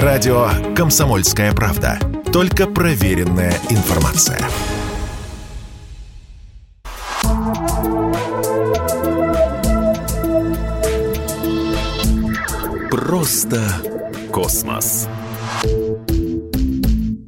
Радио «Комсомольская правда». Только проверенная информация. Просто космос.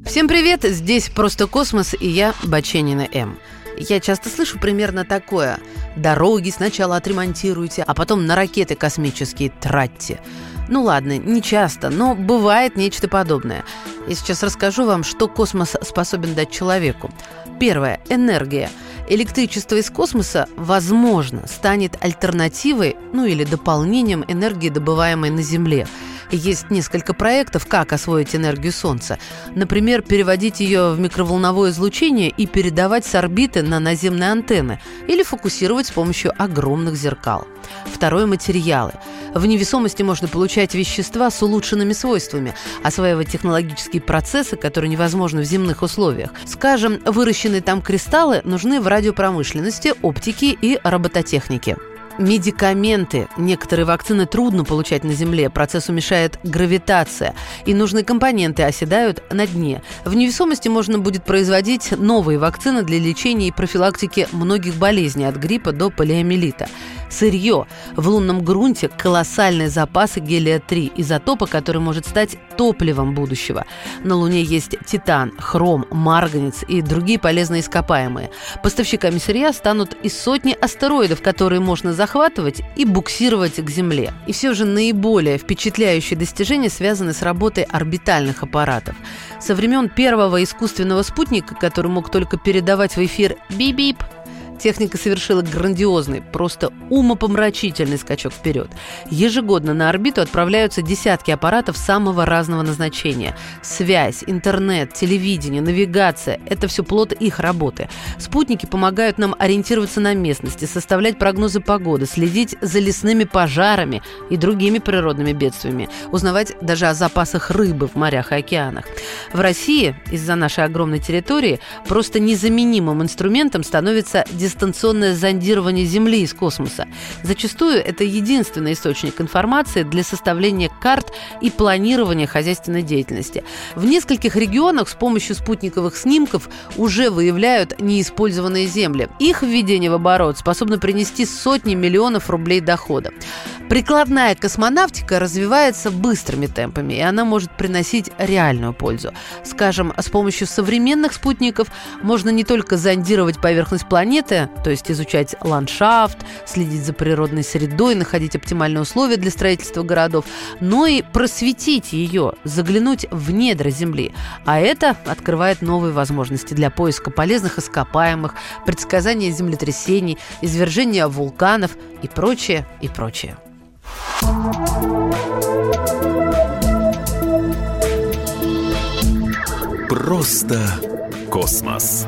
Всем привет! Здесь «Просто космос» и я, Баченина М. Я часто слышу примерно такое. Дороги сначала отремонтируйте, а потом на ракеты космические тратьте. Ну ладно, не часто, но бывает нечто подобное. Я сейчас расскажу вам, что космос способен дать человеку. Первое – энергия. Электричество из космоса, возможно, станет альтернативой, ну или дополнением энергии, добываемой на Земле – есть несколько проектов, как освоить энергию Солнца. Например, переводить ее в микроволновое излучение и передавать с орбиты на наземные антенны или фокусировать с помощью огромных зеркал. Второе – материалы. В невесомости можно получать вещества с улучшенными свойствами, осваивать технологические процессы, которые невозможны в земных условиях. Скажем, выращенные там кристаллы нужны в радиопромышленности, оптике и робототехнике. Медикаменты. Некоторые вакцины трудно получать на Земле, процессу мешает гравитация, и нужные компоненты оседают на дне. В невесомости можно будет производить новые вакцины для лечения и профилактики многих болезней от гриппа до полиомиелита. Сырье. В лунном грунте колоссальные запасы гелия-3, изотопа, который может стать топливом будущего. На Луне есть титан, хром, марганец и другие полезные ископаемые. Поставщиками сырья станут и сотни астероидов, которые можно захватывать и буксировать к Земле. И все же наиболее впечатляющие достижения связаны с работой орбитальных аппаратов. Со времен первого искусственного спутника, который мог только передавать в эфир «бип-бип», Техника совершила грандиозный, просто умопомрачительный скачок вперед. Ежегодно на орбиту отправляются десятки аппаратов самого разного назначения. Связь, интернет, телевидение, навигация – это все плод их работы. Спутники помогают нам ориентироваться на местности, составлять прогнозы погоды, следить за лесными пожарами и другими природными бедствиями, узнавать даже о запасах рыбы в морях и океанах. В России из-за нашей огромной территории просто незаменимым инструментом становится дистанционное зондирование Земли из космоса. Зачастую это единственный источник информации для составления карт и планирования хозяйственной деятельности. В нескольких регионах с помощью спутниковых снимков уже выявляют неиспользованные земли. Их введение в оборот способно принести сотни миллионов рублей дохода. Прикладная космонавтика развивается быстрыми темпами, и она может приносить реальную пользу. Скажем, с помощью современных спутников можно не только зондировать поверхность планеты, то есть изучать ландшафт, следить за природной средой, находить оптимальные условия для строительства городов, но и просветить ее, заглянуть в недра Земли. А это открывает новые возможности для поиска полезных ископаемых, предсказания землетрясений, извержения вулканов и прочее, и прочее. Просто космос.